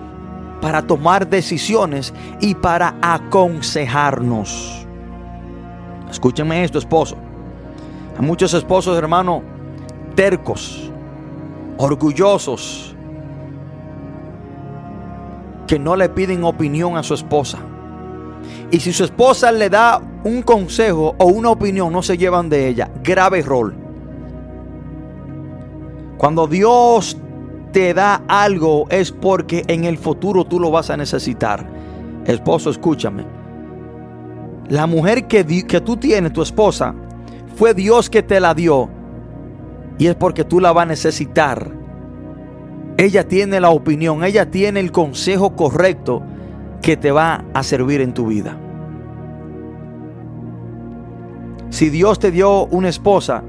para tomar decisiones y para aconsejarnos. Escúchenme esto, esposo. Hay muchos esposos, hermano, tercos, orgullosos, que no le piden opinión a su esposa. Y si su esposa le da un consejo o una opinión, no se llevan de ella. Grave error. Cuando Dios te da algo es porque en el futuro tú lo vas a necesitar. Esposo, escúchame. La mujer que, que tú tienes, tu esposa, fue Dios que te la dio. Y es porque tú la vas a necesitar. Ella tiene la opinión, ella tiene el consejo correcto que te va a servir en tu vida. Si Dios te dio una esposa,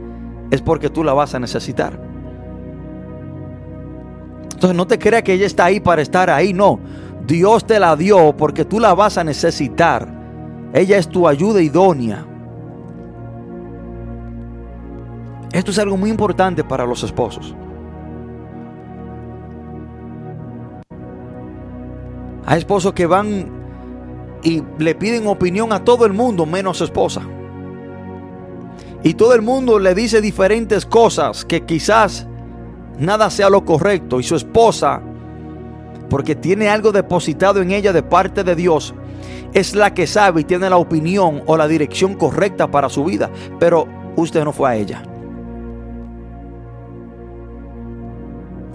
es porque tú la vas a necesitar. Entonces no te creas que ella está ahí para estar ahí, no. Dios te la dio porque tú la vas a necesitar. Ella es tu ayuda idónea. Esto es algo muy importante para los esposos. Hay esposos que van y le piden opinión a todo el mundo menos su esposa. Y todo el mundo le dice diferentes cosas que quizás nada sea lo correcto. Y su esposa, porque tiene algo depositado en ella de parte de Dios, es la que sabe y tiene la opinión o la dirección correcta para su vida. Pero usted no fue a ella.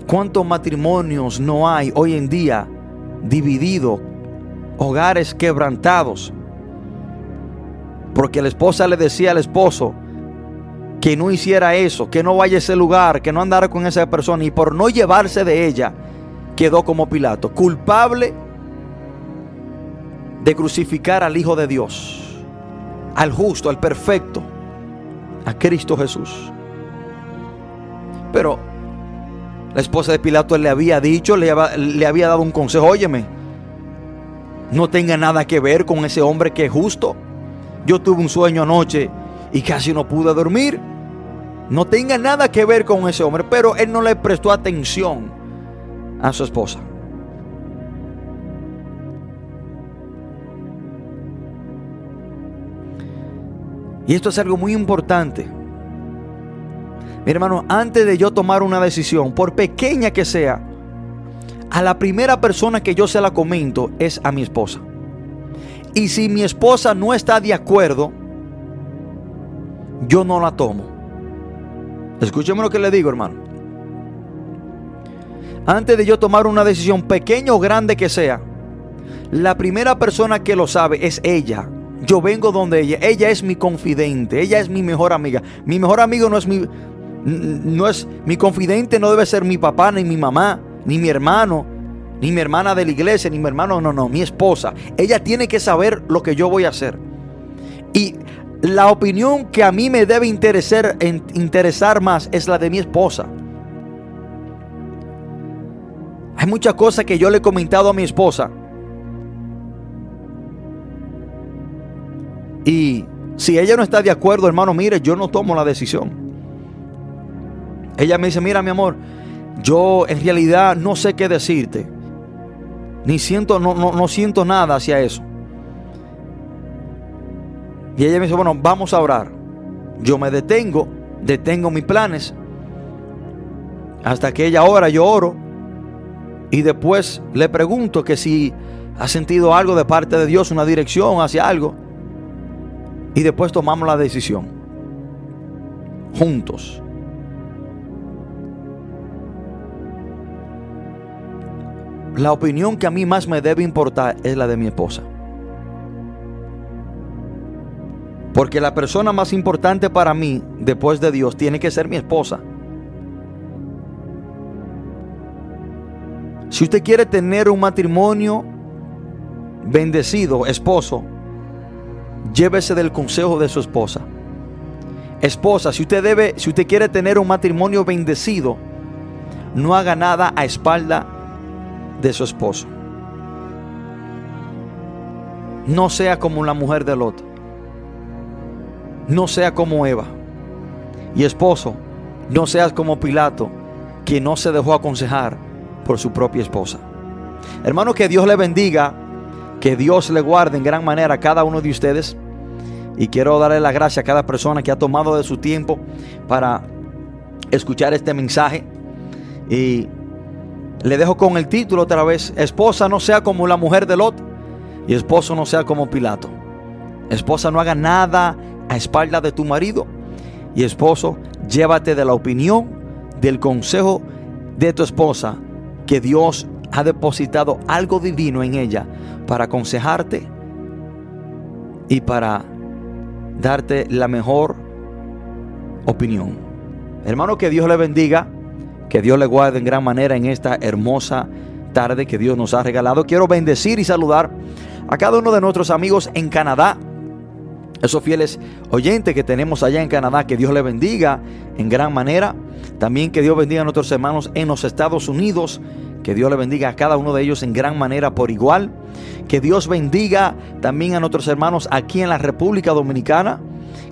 ¿Cuántos matrimonios no hay hoy en día dividido, hogares quebrantados. Porque la esposa le decía al esposo que no hiciera eso, que no vaya a ese lugar, que no andara con esa persona y por no llevarse de ella quedó como Pilato, culpable de crucificar al Hijo de Dios, al justo, al perfecto, a Cristo Jesús. Pero la esposa de Pilato le había dicho, le, había dado un consejo, óyeme, no tenga nada que ver con ese hombre que es justo. Yo tuve un sueño anoche y casi no pude dormir. No tenga nada que ver con ese hombre, pero él no le prestó atención a su esposa. Y esto es algo muy importante. Mi hermano, antes de yo tomar una decisión, por pequeña que sea, a la primera persona que yo se la comento es a mi esposa. Y si mi esposa no está de acuerdo, yo no la tomo. Escúcheme lo que le digo, hermano. Antes de yo tomar una decisión, pequeña o grande que sea, la primera persona que lo sabe es ella. Yo vengo donde ella. Ella es mi confidente. Ella es mi mejor amiga. Mi mejor amigo no es mi, no es mi confidente no debe ser mi papá ni mi mamá ni mi hermano ni mi hermana de la iglesia ni mi hermano no no mi esposa ella tiene que saber lo que yo voy a hacer y la opinión que a mí me debe interesar, interesar más es la de mi esposa hay muchas cosas que yo le he comentado a mi esposa. Y si ella no está de acuerdo, hermano, mire, yo no tomo la decisión. Ella me dice, mira mi amor, yo en realidad no sé qué decirte. Ni siento, no, no, no siento nada hacia eso. Y ella me dice, bueno, vamos a orar. Yo me detengo, detengo mis planes. Hasta que ella ora, yo oro. Y después le pregunto que si ha sentido algo de parte de Dios, una dirección hacia algo. Y después tomamos la decisión. Juntos. La opinión que a mí más me debe importar es la de mi esposa. Porque la persona más importante para mí, después de Dios, tiene que ser mi esposa. Si usted quiere tener un matrimonio bendecido, esposo, llévese del consejo de su esposa. Esposa, si usted debe, si usted quiere tener un matrimonio bendecido, no haga nada a espalda de su esposo. No sea como la mujer de Lot. No sea como Eva. Y esposo, no seas como Pilato, que no se dejó aconsejar por su propia esposa. Hermano, que Dios le bendiga, que Dios le guarde en gran manera a cada uno de ustedes. Y quiero darle la gracia a cada persona que ha tomado de su tiempo para escuchar este mensaje. Y le dejo con el título otra vez, esposa no sea como la mujer de Lot y esposo no sea como Pilato. Esposa no haga nada a espalda de tu marido y esposo llévate de la opinión, del consejo de tu esposa que Dios ha depositado algo divino en ella para aconsejarte y para darte la mejor opinión. Hermano, que Dios le bendiga, que Dios le guarde en gran manera en esta hermosa tarde que Dios nos ha regalado. Quiero bendecir y saludar a cada uno de nuestros amigos en Canadá, esos fieles oyentes que tenemos allá en Canadá, que Dios le bendiga en gran manera. También que Dios bendiga a nuestros hermanos en los Estados Unidos. Que Dios le bendiga a cada uno de ellos en gran manera por igual. Que Dios bendiga también a nuestros hermanos aquí en la República Dominicana.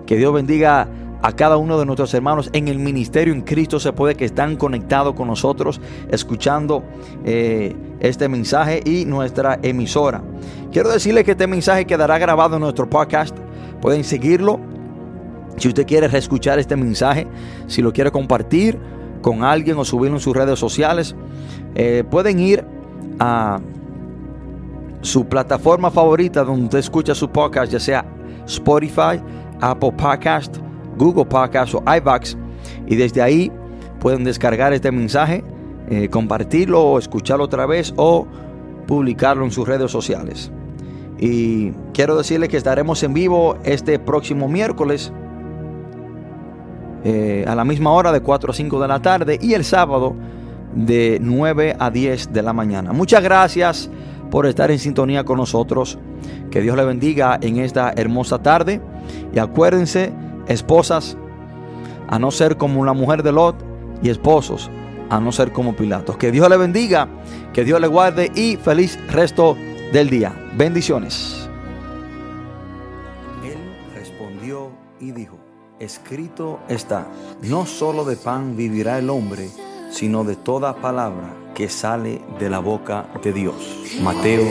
Que Dios bendiga a cada uno de nuestros hermanos en el ministerio en Cristo se puede que están conectados con nosotros escuchando eh, este mensaje y nuestra emisora. Quiero decirle que este mensaje quedará grabado en nuestro podcast. Pueden seguirlo. Si usted quiere reescuchar este mensaje, si lo quiere compartir con alguien o subirlo en sus redes sociales, eh, pueden ir a su plataforma favorita donde usted escucha su podcast, ya sea Spotify, Apple Podcast, Google Podcast o iVax. Y desde ahí pueden descargar este mensaje, eh, compartirlo o escucharlo otra vez o publicarlo en sus redes sociales. Y quiero decirles que estaremos en vivo este próximo miércoles eh, a la misma hora de 4 a 5 de la tarde y el sábado de 9 a 10 de la mañana. Muchas gracias por estar en sintonía con nosotros. Que Dios le bendiga en esta hermosa tarde. Y acuérdense, esposas, a no ser como la mujer de Lot y esposos, a no ser como Pilatos. Que Dios le bendiga, que Dios le guarde y feliz resto del día. Bendiciones. Él respondió y dijo, escrito está, no solo de pan vivirá el hombre, sino de toda palabra que sale de la boca de Dios. Mateo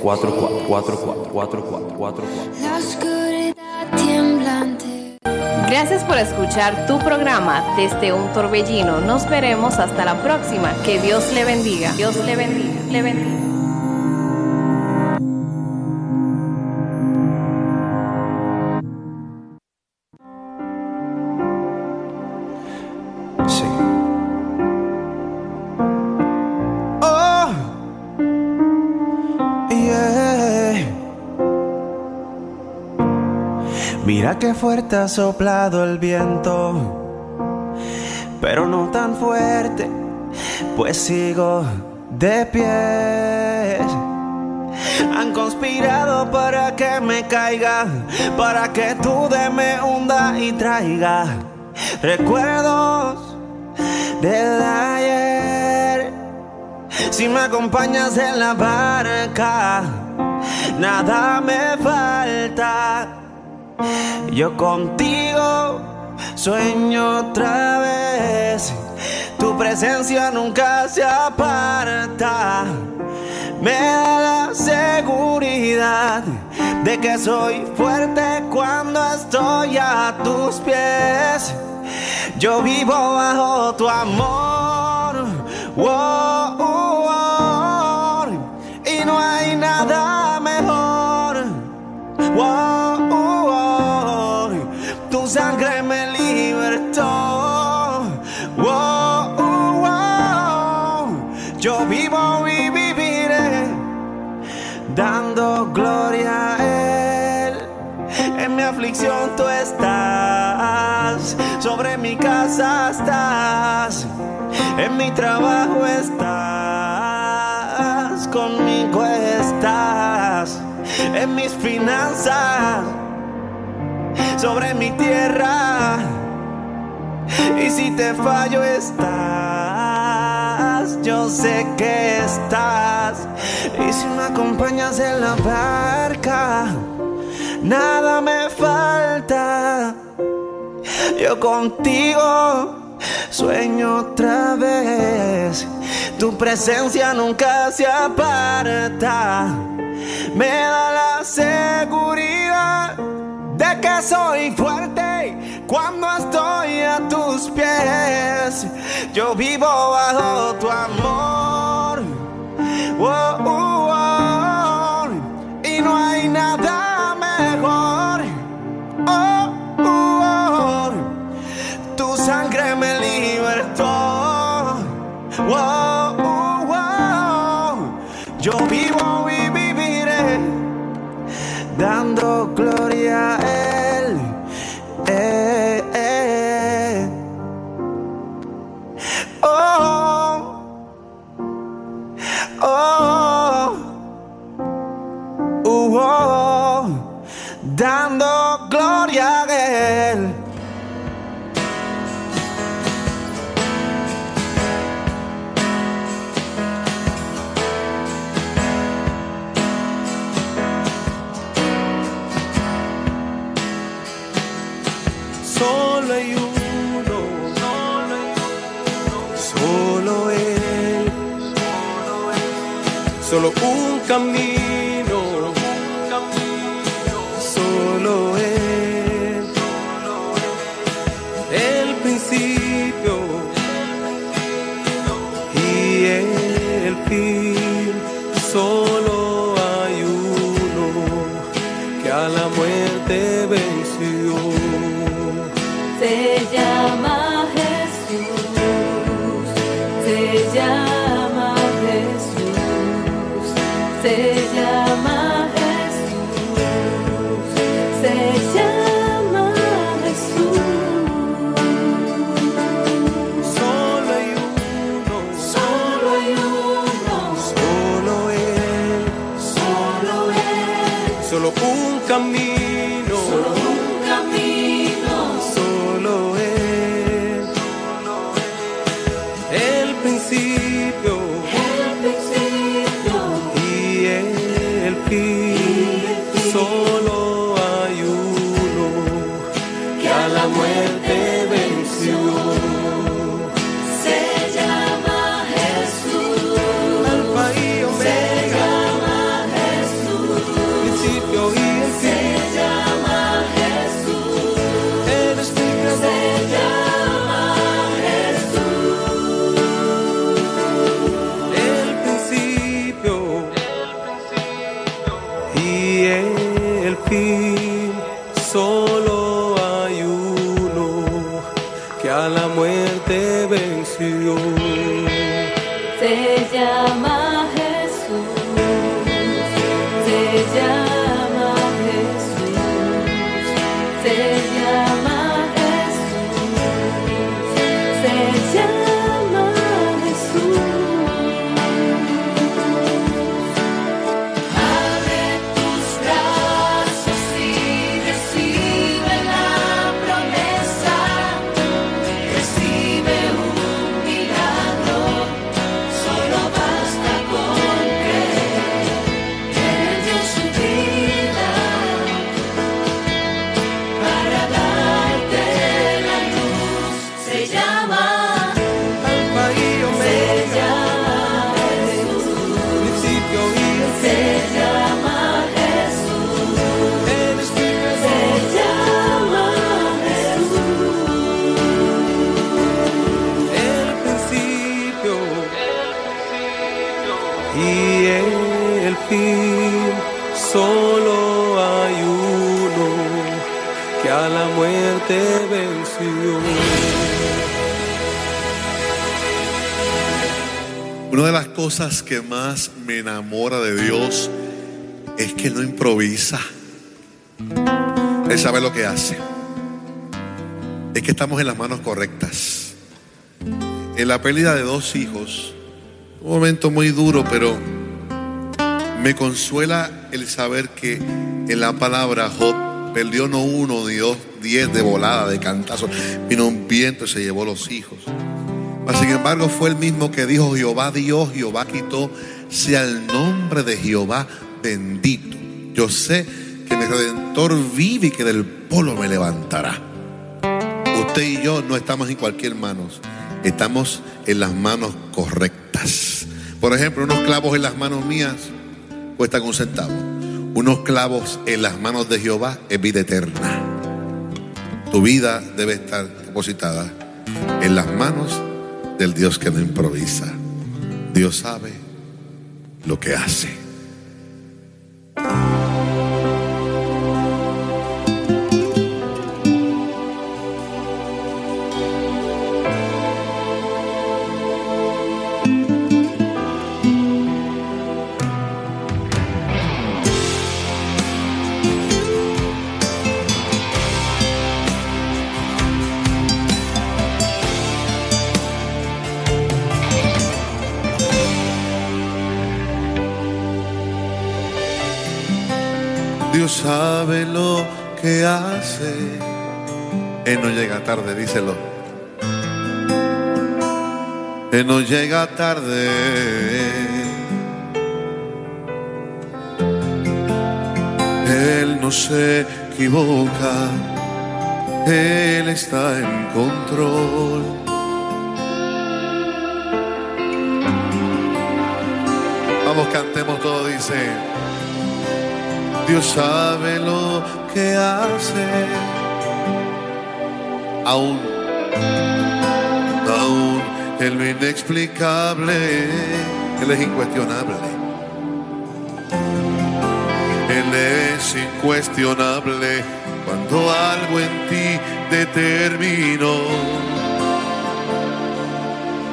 4, 4, 4, 4, 4, 4, 4, 4. Gracias por escuchar tu programa desde un torbellino. Nos veremos hasta la próxima. Que Dios le bendiga. Dios le bendiga. Le bendiga. Mira qué fuerte ha soplado el viento, pero no tan fuerte, pues sigo de pie. Han conspirado para que me caiga, para que tú de me hunda y traiga recuerdos del ayer. Si me acompañas en la barca, nada me falta. Yo contigo sueño otra vez. Tu presencia nunca se aparta. Me da la seguridad de que soy fuerte cuando estoy a tus pies. Yo vivo bajo tu amor. y aflicción tú estás. Sobre mi casa estás, en mi trabajo estás, conmigo estás, en mis finanzas, sobre mi tierra. Y si te fallo estás, yo sé que estás. Y si me acompañas en la barca, nada me falta. Yo contigo sueño otra vez. Tu presencia nunca se aparta. Me da la seguridad de que soy fuerte cuando estoy a tus pies. Yo vivo bajo tu amor. Camino, cosas que más me enamora de Dios es que no improvisa. Él sabe lo que hace. Es que estamos en las manos correctas. En la pérdida de dos hijos, un momento muy duro, pero me consuela el saber que en la palabra Job perdió no uno ni dos, diez de volada, de cantazo. Vino un viento y se llevó los hijos. Mas, sin embargo, fue el mismo que dijo Jehová Dios, Jehová quitó, sea el nombre de Jehová bendito. Yo sé que mi redentor vive y que del polvo me levantará. Usted y yo no estamos en cualquier manos, estamos en las manos correctas. Por ejemplo, unos clavos en las manos mías cuestan un centavo. Unos clavos en las manos de Jehová es vida eterna. Tu vida debe estar depositada en las manos del Dios que no improvisa. Dios sabe lo que hace. Sabe lo que hace. Él no llega tarde, díselo. Él no llega tarde. Él no se equivoca. Él está en control. Vamos, cantemos todo, dice. Dios sabe lo que hace. Aún, aún en lo inexplicable, Él es incuestionable. Él es incuestionable cuando algo en ti determinó.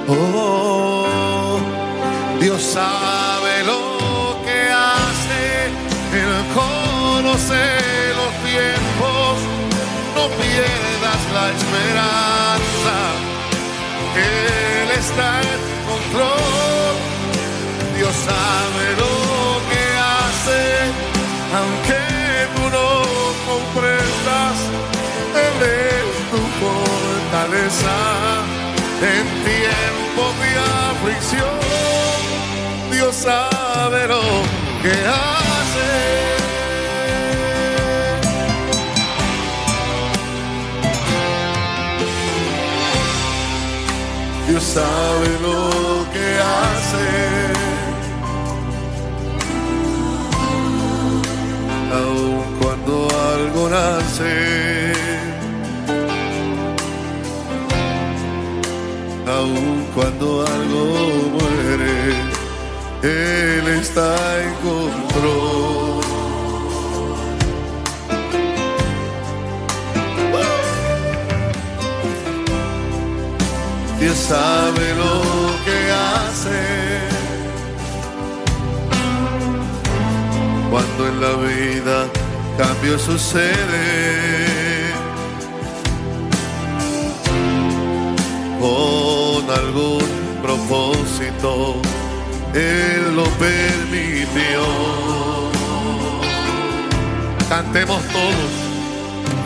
Oh, Dios sabe conoce los tiempos, no pierdas la esperanza, Él está en control, Dios sabe lo que hace, aunque tú no comprendas, Él es tu fortaleza en tiempos de aflicción. Dios sabe lo que hace. Sabe lo que hace. Aun cuando algo nace. Aun cuando algo muere, Él está en control. Sabe lo que hace cuando en la vida cambio sucede. con algún propósito, Él lo permitió. Cantemos todos.